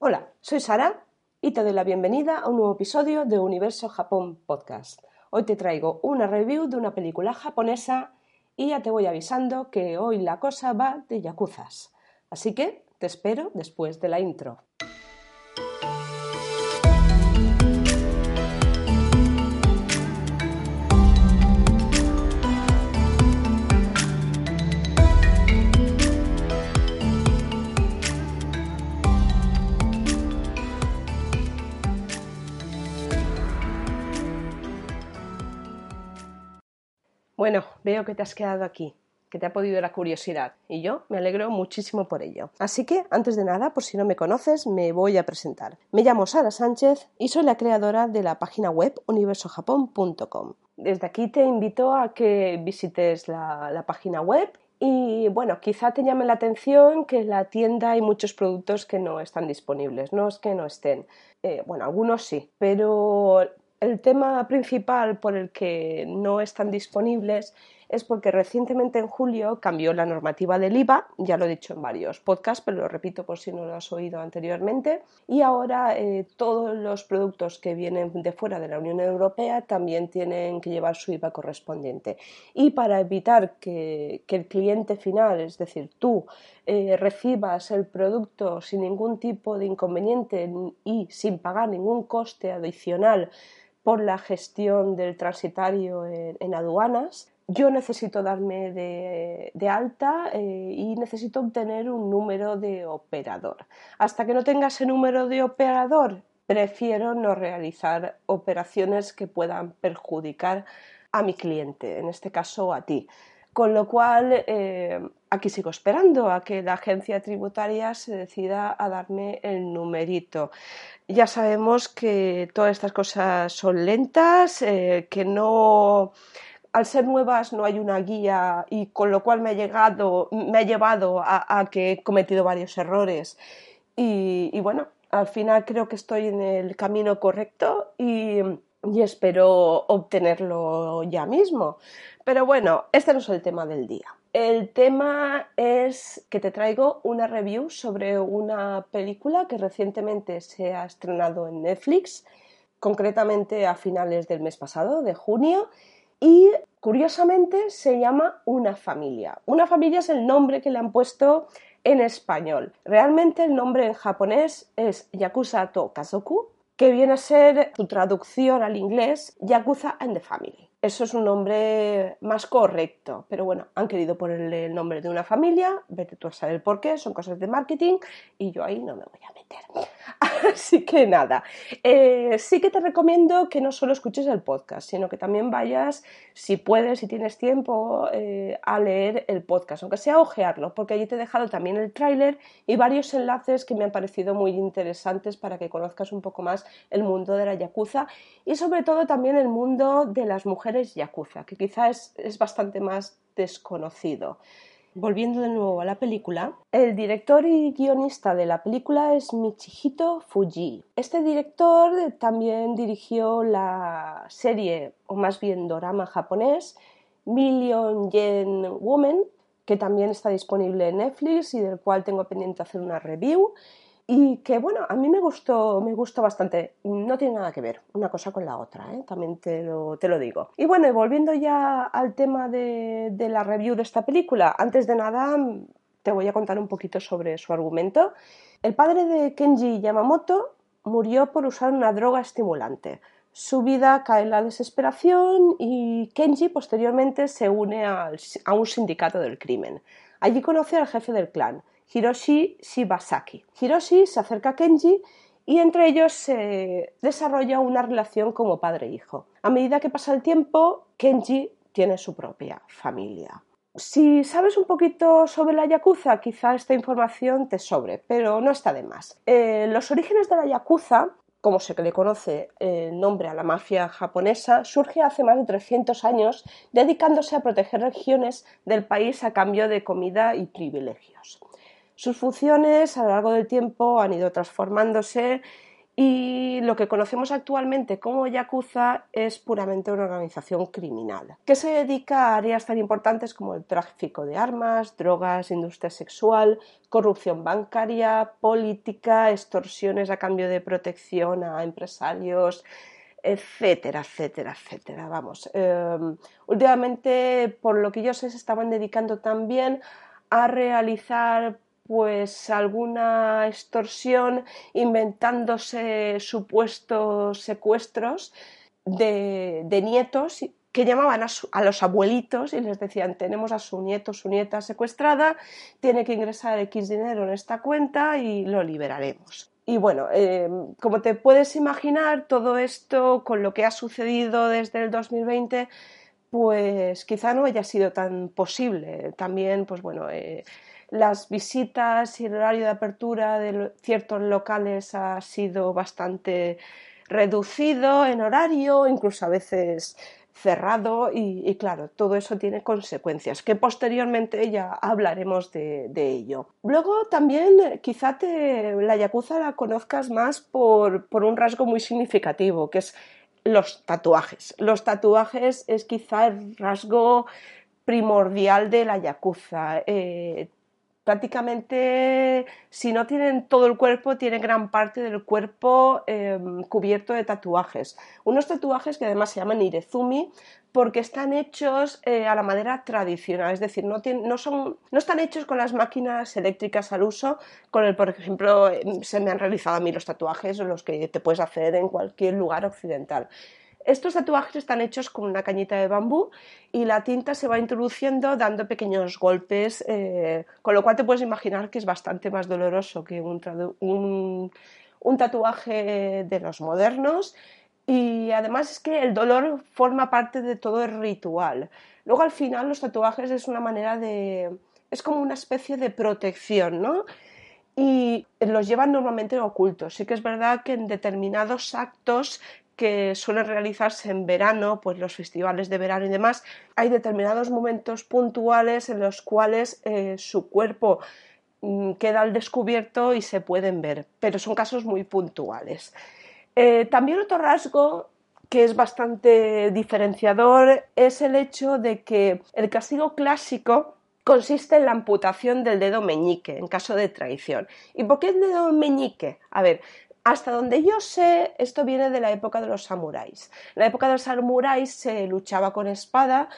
Hola, soy Sara y te doy la bienvenida a un nuevo episodio de Universo Japón Podcast. Hoy te traigo una review de una película japonesa y ya te voy avisando que hoy la cosa va de yakuzas. Así que te espero después de la intro. Bueno, veo que te has quedado aquí, que te ha podido la curiosidad y yo me alegro muchísimo por ello. Así que, antes de nada, por si no me conoces, me voy a presentar. Me llamo Sara Sánchez y soy la creadora de la página web universojapón.com. Desde aquí te invito a que visites la, página web y bueno, quizá te llame la atención que en la tienda hay muchos productos que no están disponibles. No es que no estén. Eh, bueno, algunos sí, pero el tema principal por el que no están disponibles es porque recientemente en julio cambió la normativa del IVA, ya lo he dicho en varios podcasts, pero lo repito por si no lo has oído anteriormente, y ahora eh, todos los productos que vienen de fuera de la Unión Europea también tienen que llevar su IVA correspondiente. Y para evitar que, el cliente final, es decir, tú, eh, recibas el producto sin ningún tipo de inconveniente y sin pagar ningún coste adicional, por la gestión del transitario en, aduanas. Yo necesito darme de, alta eh, y necesito obtener un número de operador. Hasta que no tenga ese número de operador, prefiero no realizar operaciones que puedan perjudicar a mi cliente, en este caso a ti. Con lo cual, eh, aquí sigo esperando a que la agencia tributaria se decida a darme el numerito. Ya sabemos que todas estas cosas son lentas, eh, que no al ser nuevas no hay una guía y con lo cual me ha, llegado, me llevado a, que he cometido varios errores. Y, bueno, al final creo que estoy en el camino correcto y espero obtenerlo ya mismo. Pero bueno, este no es el tema del día. El tema es que te traigo una review sobre una película que recientemente se ha estrenado en Netflix, concretamente a finales del mes pasado, de junio, y curiosamente se llama Una familia. Una familia es el nombre que le han puesto en español. Realmente el nombre en japonés es Yakuza to Kazoku, que viene a ser su traducción al inglés Yakuza and the Family. Eso es un nombre más correcto, pero bueno, han querido ponerle el nombre de una familia, vete tú a saber por qué, son cosas de marketing y yo ahí no me voy a meter. Así que nada, eh, sí que te recomiendo que no solo escuches el podcast, sino que también vayas, si puedes, si tienes tiempo, eh, a leer el podcast, aunque sea ojearlo, porque allí te he dejado también el tráiler y varios enlaces que me han parecido muy interesantes para que conozcas un poco más el mundo de la Yakuza y sobre todo también el mundo de las mujeres Yakuza, que quizás es bastante más desconocido. Volviendo de nuevo a la película, el director y guionista de la película es Michihito Fuji. Este director también dirigió la serie, o más bien drama japonés, Million Yen Woman, que también está disponible en Netflix y del cual tengo pendiente hacer una review y que bueno, a mí me gustó, me gustó bastante. No tiene nada que ver una cosa con la otra, ¿eh? también te lo, te lo, digo. Y bueno, y volviendo ya al tema de, de la review de esta película, antes de nada te voy a contar un poquito sobre su argumento. El padre de Kenji Yamamoto murió por usar una droga estimulante. Su vida cae en la desesperación y Kenji posteriormente se une a un sindicato del crimen. Allí conoce al jefe del clan, Hiroshi Shibasaki. Hiroshi se acerca a Kenji y entre ellos se desarrolla una relación como padre e. A medida que pasa el tiempo, Kenji tiene su propia familia. Si sabes un poquito sobre la Yakuza, quizá esta información te sobre, pero no está de más. Eh, los orígenes de la Yakuza, como se le conoce el nombre a la mafia japonesa, surge hace más de 300 años dedicándose a proteger regiones del país a cambio de comida y privilegios. Sus funciones a lo largo del tiempo han ido transformándose y lo que conocemos actualmente como Yakuza es puramente una organización criminal, que se dedica a áreas tan importantes como el tráfico de armas, drogas, industria sexual, corrupción bancaria, política, extorsiones a cambio de protección a empresarios, etcétera, etcétera, etcétera. Vamos, em, últimamente, por lo que yo sé, se estaban dedicando también a realizar pues alguna extorsión inventándose supuestos secuestros de, nietos que llamaban a, los abuelitos y les decían tenemos a su nieto, su nieta secuestrada, tiene que ingresar X dinero en esta cuenta y lo liberaremos. Y bueno, em, como te puedes imaginar, todo esto con lo que ha sucedido desde el 2020, pues quizá no haya sido tan posible. También, pues bueno, eh, las visitas y el horario de apertura de ciertos locales ha sido bastante reducido en horario, incluso a veces cerrado y, claro, todo eso tiene consecuencias, que posteriormente ya hablaremos de, ello. Luego también quizá te, la Yakuza la conozcas más por, un rasgo muy significativo, que es los tatuajes. Los tatuajes es quizá el rasgo primordial de la Yakuza. Eh, prácticamente, si no tienen todo el cuerpo, tienen gran parte del cuerpo em, cubierto de tatuajes. Unos tatuajes que además se llaman irezumi porque están hechos eh, a la manera tradicional, es decir, no, no, son, no están hechos con las máquinas eléctricas al uso, con el, por ejemplo, em, se me han realizado a mí los tatuajes, los que te puedes hacer en cualquier lugar occidental. Estos tatuajes están hechos con una cañita de bambú y la tinta se va introduciendo dando pequeños golpes, eh, con lo cual te puedes imaginar que es bastante más doloroso que un, tatuaje de los modernos y además es que el dolor forma parte de todo el ritual. Luego al final los tatuajes es una manera de... es como una especie de protección, ¿no? Y los llevan normalmente ocultos. Sí que es verdad que en determinados actos que suelen realizarse en verano, pues los festivales de verano y demás, hay determinados momentos puntuales en los cuales eh, su cuerpo mm, queda al descubierto y se pueden ver, pero son casos muy puntuales. Eh, también otro rasgo que es bastante diferenciador es el hecho de que el castigo clásico consiste en la amputación del dedo meñique en caso de traición. ¿Y por qué el dedo meñique? A ver, hasta donde yo sé, esto viene de la época de los samuráis. En la época de los samuráis se luchaba con espada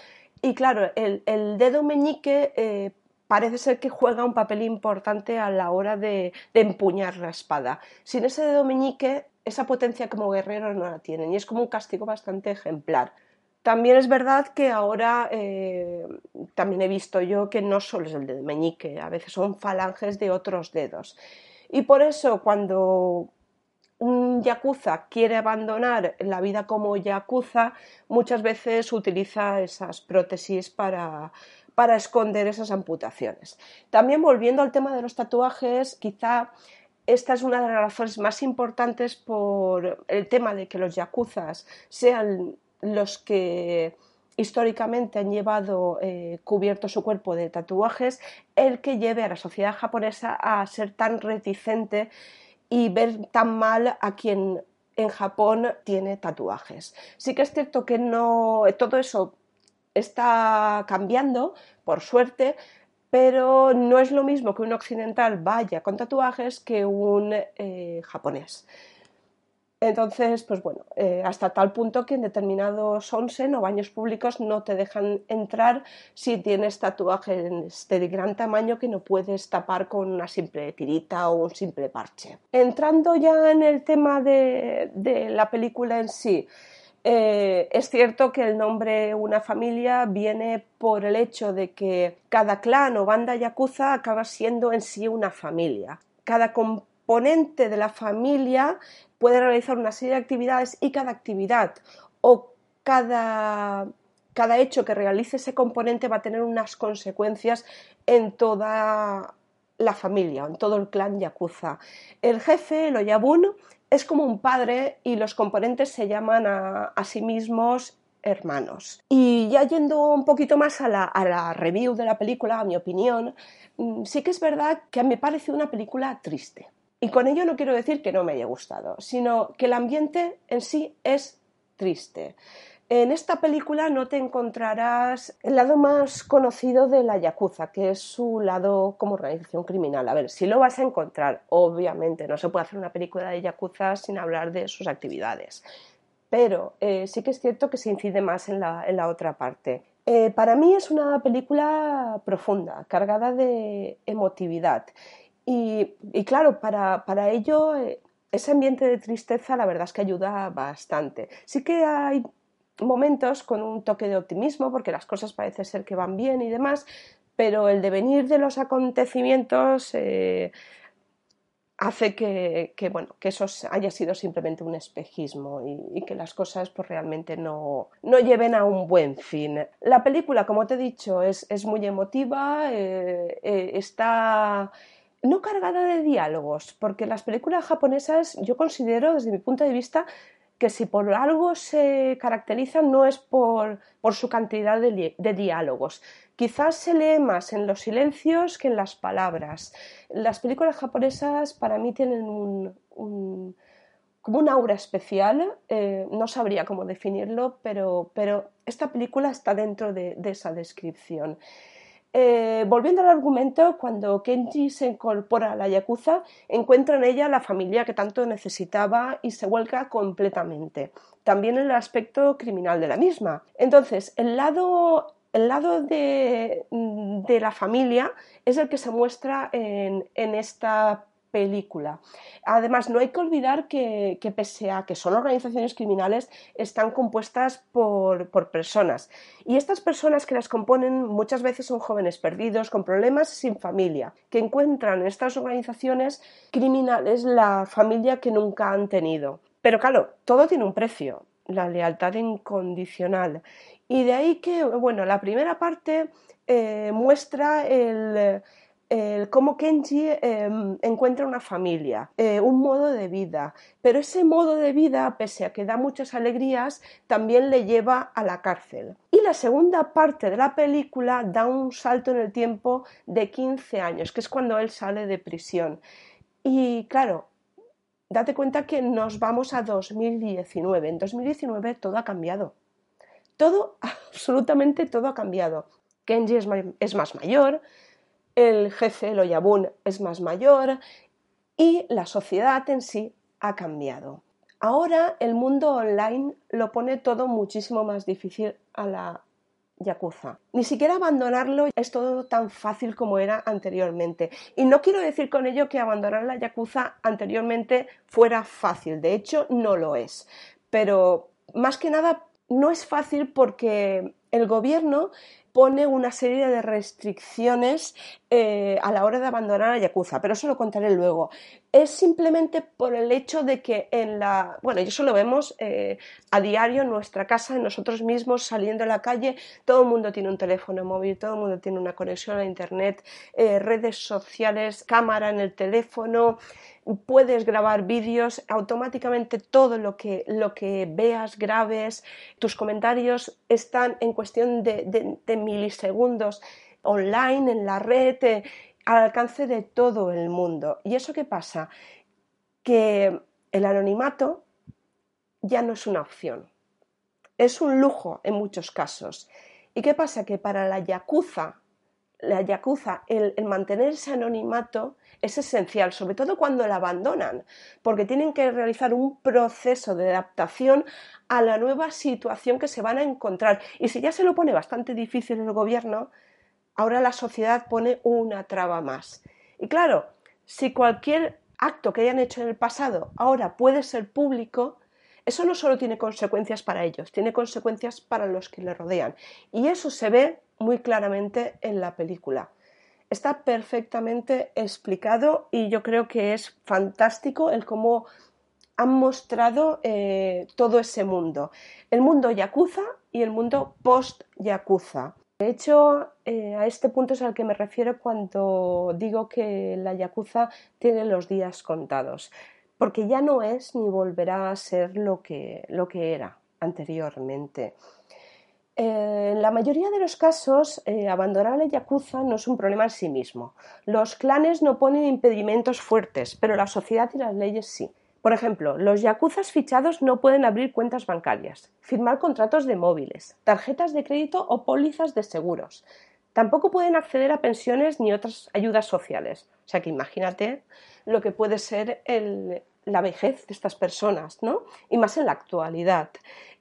y claro, el, dedo meñique eh, parece ser que juega un papel importante a la hora de, empuñar la espada. Sin ese dedo meñique, esa potencia como guerrero no la tienen y es como un castigo bastante ejemplar. También es verdad que ahora eh, también he visto yo que no solo es el dedo meñique, a veces son falanges de otros dedos. Y por eso cuando un yakuza quiere abandonar la vida como yakuza, muchas veces utiliza esas prótesis para, para esconder esas amputaciones. También volviendo al tema de los tatuajes, quizá esta es una de las razones más importantes por el tema de que los yakuzas sean los que históricamente han llevado eh, cubierto su cuerpo de tatuajes, el que lleve a la sociedad japonesa a ser tan reticente y ver tan mal a quien en Japón tiene tatuajes. Sí que es cierto que no todo eso está cambiando, por suerte, pero no es lo mismo que un occidental vaya con tatuajes que un eh, japonés. Entonces, pues bueno, eh, hasta tal punto que en determinados onsen o baños públicos no te dejan entrar si tienes tatuajes de gran tamaño que no puedes tapar con una simple tirita o un simple parche. Entrando ya en el tema de, la película en sí, eh, es cierto que el nombre Una familia viene por el hecho de que cada clan o banda yakuza acaba siendo en sí una familia. Cada componente de la familia puede realizar una serie de actividades y cada actividad o cada, cada hecho que realice ese componente va a tener unas consecuencias en toda la familia, en todo el clan Yakuza. El jefe, el Oyabun, es como un padre y los componentes se llaman a, sí mismos hermanos. Y ya yendo un poquito más a la, a la, review de la película, a mi opinión, mm, sí que es verdad que me parece una película triste. Y con ello no quiero decir que no me haya gustado, sino que el ambiente en sí es triste. En esta película no te encontrarás el lado más conocido de la Yakuza, que es su lado como organización criminal. A ver, si lo vas a encontrar, obviamente, no se puede hacer una película de Yakuza sin hablar de sus actividades. Pero eh, sí que es cierto que se incide más en la, otra parte. Eh, para mí es una película profunda, cargada de emotividad. Y, claro, para, ello eh, ese ambiente de tristeza la verdad es que ayuda bastante. Sí que hay momentos con un toque de optimismo, porque las cosas parece ser que van bien y demás, pero el devenir de los acontecimientos eh, hace que, bueno, que eso haya sido simplemente un espejismo y, que las cosas pues, realmente no, no, lleven a un buen fin. La película, como te he dicho, es, muy emotiva, eh, está no cargada de diálogos, porque las películas japonesas yo considero, desde mi punto de vista, que si por algo se caracterizan no es por, su cantidad de, diálogos. Quizás se lee más en los silencios que en las palabras. Las películas japonesas para mí tienen un, como un aura especial, eh, no sabría cómo definirlo, pero, esta película está dentro de esa descripción. Eh, volviendo al argumento, cuando Kenji se incorpora a la Yakuza, encuentra en ella la familia que tanto necesitaba y se vuelca completamente. También el aspecto criminal de la misma. Entonces, el lado, el lado de, la familia es el que se muestra en, en esta película. Además, no hay que olvidar que, pese a que son organizaciones criminales, están compuestas por, personas. Y estas personas que las componen muchas veces son jóvenes perdidos, con problemas, sin familia, que encuentran en estas organizaciones criminales la familia que nunca han tenido. Pero claro, todo tiene un precio, la lealtad incondicional. Y de ahí que, bueno, la primera parte eh, muestra el cómo Kenji em, encuentra una familia, eh, un modo de vida, pero ese modo de vida, pese a que da muchas alegrías, también le lleva a la cárcel. Y la segunda parte de la película da un salto en el tiempo de 15 años, que es cuando él sale de prisión. Y claro, date cuenta que nos vamos a 2019. En 2019 todo ha cambiado. Todo, absolutamente todo ha cambiado. Kenji es más mayor, el jefe, el Oyabun, es más mayor y la sociedad en sí ha cambiado. Ahora el mundo online lo pone todo muchísimo más difícil a la Yakuza. Ni siquiera abandonarlo es todo tan fácil como era anteriormente. Y no quiero decir con ello que abandonar la Yakuza anteriormente fuera fácil. De hecho, no lo es. Pero más que nada no es fácil porque el gobierno pone una serie de restricciones eh, a la hora de abandonar a Yakuza, pero eso lo contaré luego. Es simplemente por el hecho de que en la. Bueno, eso lo vemos eh, a diario en nuestra casa, en nosotros mismos, saliendo a la calle, todo el mundo tiene un teléfono móvil, todo el mundo tiene una conexión a Internet, eh, redes sociales, cámara en el teléfono puedes grabar vídeos, automáticamente todo lo que, lo que veas, grabes, tus comentarios están en cuestión de, milisegundos online, en la red, eh, al alcance de todo el mundo. ¿Y eso qué pasa? Que el anonimato ya no es una opción, es un lujo en muchos casos. ¿Y qué pasa? Que para la yakuza, la yakuza, el, el mantener ese anonimato es esencial, sobre todo cuando la abandonan, porque tienen que realizar un proceso de adaptación a la nueva situación que se van a encontrar. Y si ya se lo pone bastante difícil el gobierno, ahora la sociedad pone una traba más. Y claro, si cualquier acto que hayan hecho en el pasado ahora puede ser público, eso no solo tiene consecuencias para ellos, tiene consecuencias para los que le rodean. Y eso se ve muy claramente en la película está perfectamente explicado y yo creo que es fantástico el cómo han mostrado eh, todo ese mundo. El mundo yakuza y el mundo post-yakuza. De hecho, eh, a este punto es al que me refiero cuando digo que la yakuza tiene los días contados, porque ya no es ni volverá a ser lo que, lo que era anteriormente. Eh, en la mayoría de los casos, eh, abandonar la yakuza no es un problema en sí mismo. Los clanes no ponen impedimentos fuertes, pero la sociedad y las leyes sí. Por ejemplo, los yakuzas fichados no pueden abrir cuentas bancarias, firmar contratos de móviles, tarjetas de crédito o pólizas de seguros. Tampoco pueden acceder a pensiones ni otras ayudas sociales. O sea que imagínate lo que puede ser la vejez de estas personas, ¿no? Y más en la actualidad.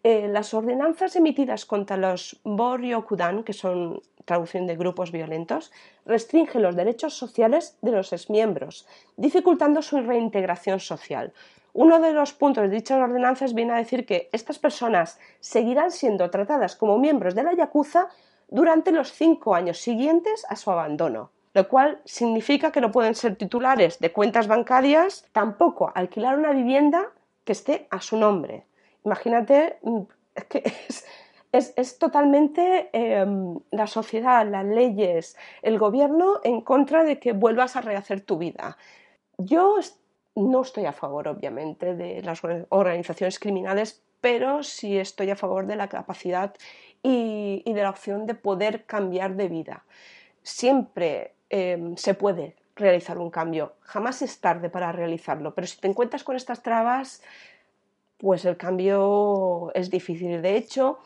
Eh, las ordenanzas emitidas contra los Boryokudan, que son traducción de grupos violentos, restringen los derechos sociales de los exmiembros, dificultando su reintegración social. Uno de los puntos de dichas ordenanzas viene a decir que estas personas seguirán siendo tratadas como miembros de la Yakuza durante los cinco años siguientes a su abandono, lo cual significa que no pueden ser titulares de cuentas bancarias, tampoco alquilar una vivienda que esté a su nombre. Imagínate, mm, es que es, totalmente em, la sociedad, las leyes, el gobierno en contra de que vuelvas a rehacer tu vida. Yo no estoy a favor, obviamente, de las organizaciones criminales, pero sí estoy a favor de la capacidad y, de la opción de poder cambiar de vida. Siempre em, se puede realizar un cambio, jamás es tarde para realizarlo, pero si te encuentras con estas trabas, pues el cambio es difícil. De hecho,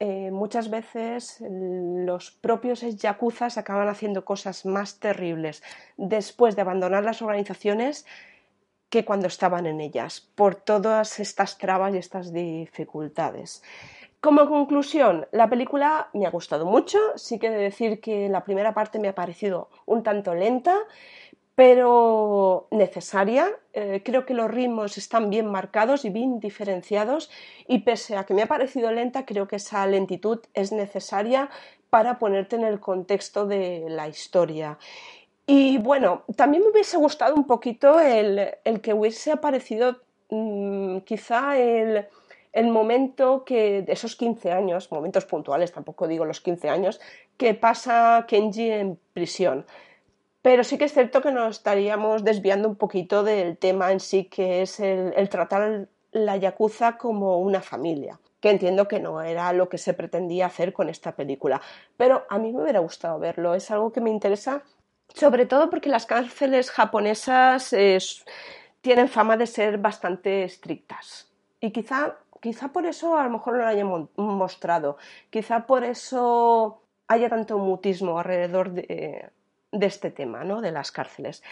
eh, muchas veces los propios yakuzas acaban haciendo cosas más terribles después de abandonar las organizaciones que cuando estaban en ellas, por todas estas trabas y estas dificultades. Como conclusión, la película me ha gustado mucho, sí que de decir que la primera parte me ha parecido un tanto lenta, pero necesaria. Eh, creo que los ritmos están bien marcados y bien diferenciados y pese a que me ha parecido lenta, creo que esa lentitud es necesaria para ponerte en el contexto de la historia. Y bueno, también me hubiese gustado un poquito el, que hubiese aparecido mm, quizá el, el momento que de esos 15 años, momentos puntuales, tampoco digo los 15 años, que pasa Kenji en prisión pero sí que es cierto que nos estaríamos desviando un poquito del tema en sí, que es el, tratar la Yakuza como una familia que entiendo que no era lo que se pretendía hacer con esta película. Pero a mí me hubiera gustado verlo, es algo que me interesa, sobre todo porque las cárceles japonesas tienen fama de ser bastante estrictas. Y quizá, quizá por eso a lo mejor no lo hayan mostrado, quizá por eso haya tanto mutismo alrededor de, este tema, ¿no? de las cárceles.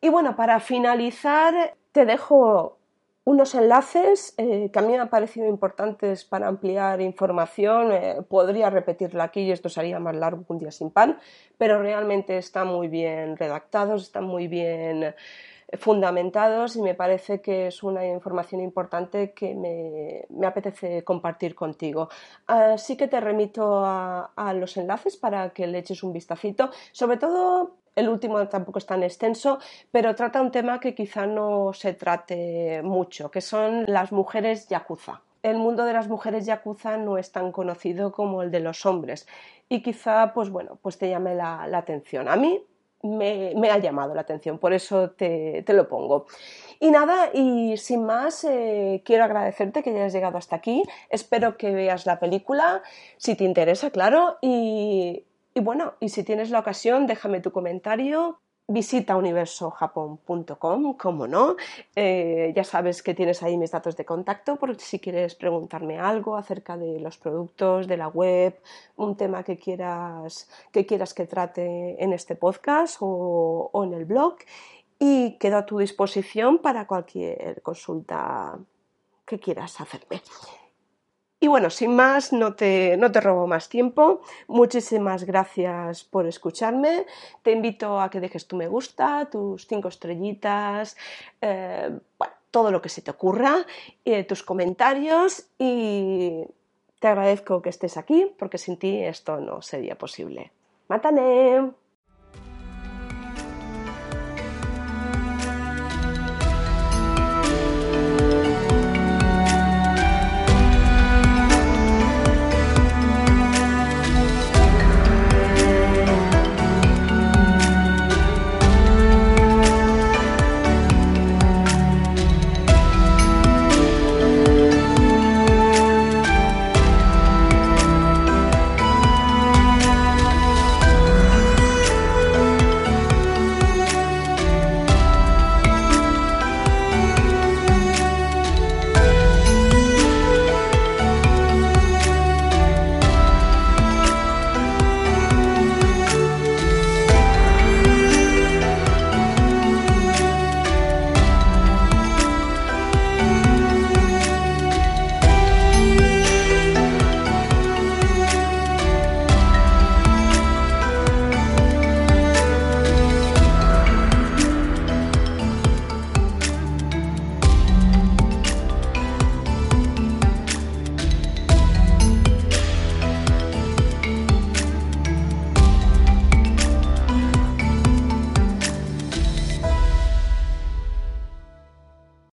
Y bueno, para finalizar, te dejo unos enlaces eh, que a mí me han parecido importantes para ampliar información. Eh, podría repetirla aquí y esto sería más largo que un día sin pan, pero realmente están muy bien redactados, están muy bien fundamentados y me parece que es una información importante que me, apetece compartir contigo. Así que te remito a, los enlaces para que le eches un vistacito. Sobre todo, el último tampoco es tan extenso, pero trata un tema que quizá no se trate mucho, que son las mujeres yakuza el mundo de las mujeres yakuza no es tan conocido como el de los hombres y quizá pues bueno pues te llame la atención a mí me, ha llamado la atención, por eso te, lo pongo. Y nada, y sin más, eh, quiero agradecerte que hayas llegado hasta aquí. Espero que veas la película, si te interesa, claro. Y, y bueno, y si tienes la ocasión, déjame tu comentario Visita universojapón.com, como no. Eh, ya sabes que tienes ahí mis datos de contacto por si quieres preguntarme algo acerca de los productos, de la web, un tema que quieras que, quieras que trate en este podcast o, o en el blog. Y quedo a tu disposición para cualquier consulta que quieras hacerme. Y bueno, sin más, no te, no te robo más tiempo. Muchísimas gracias por escucharme. Te invito a que dejes tu me gusta, tus cinco estrellitas, eh, bueno, todo lo que se te ocurra, eh, tus comentarios y te agradezco que estés aquí porque sin ti esto no sería posible. ¡Mátane!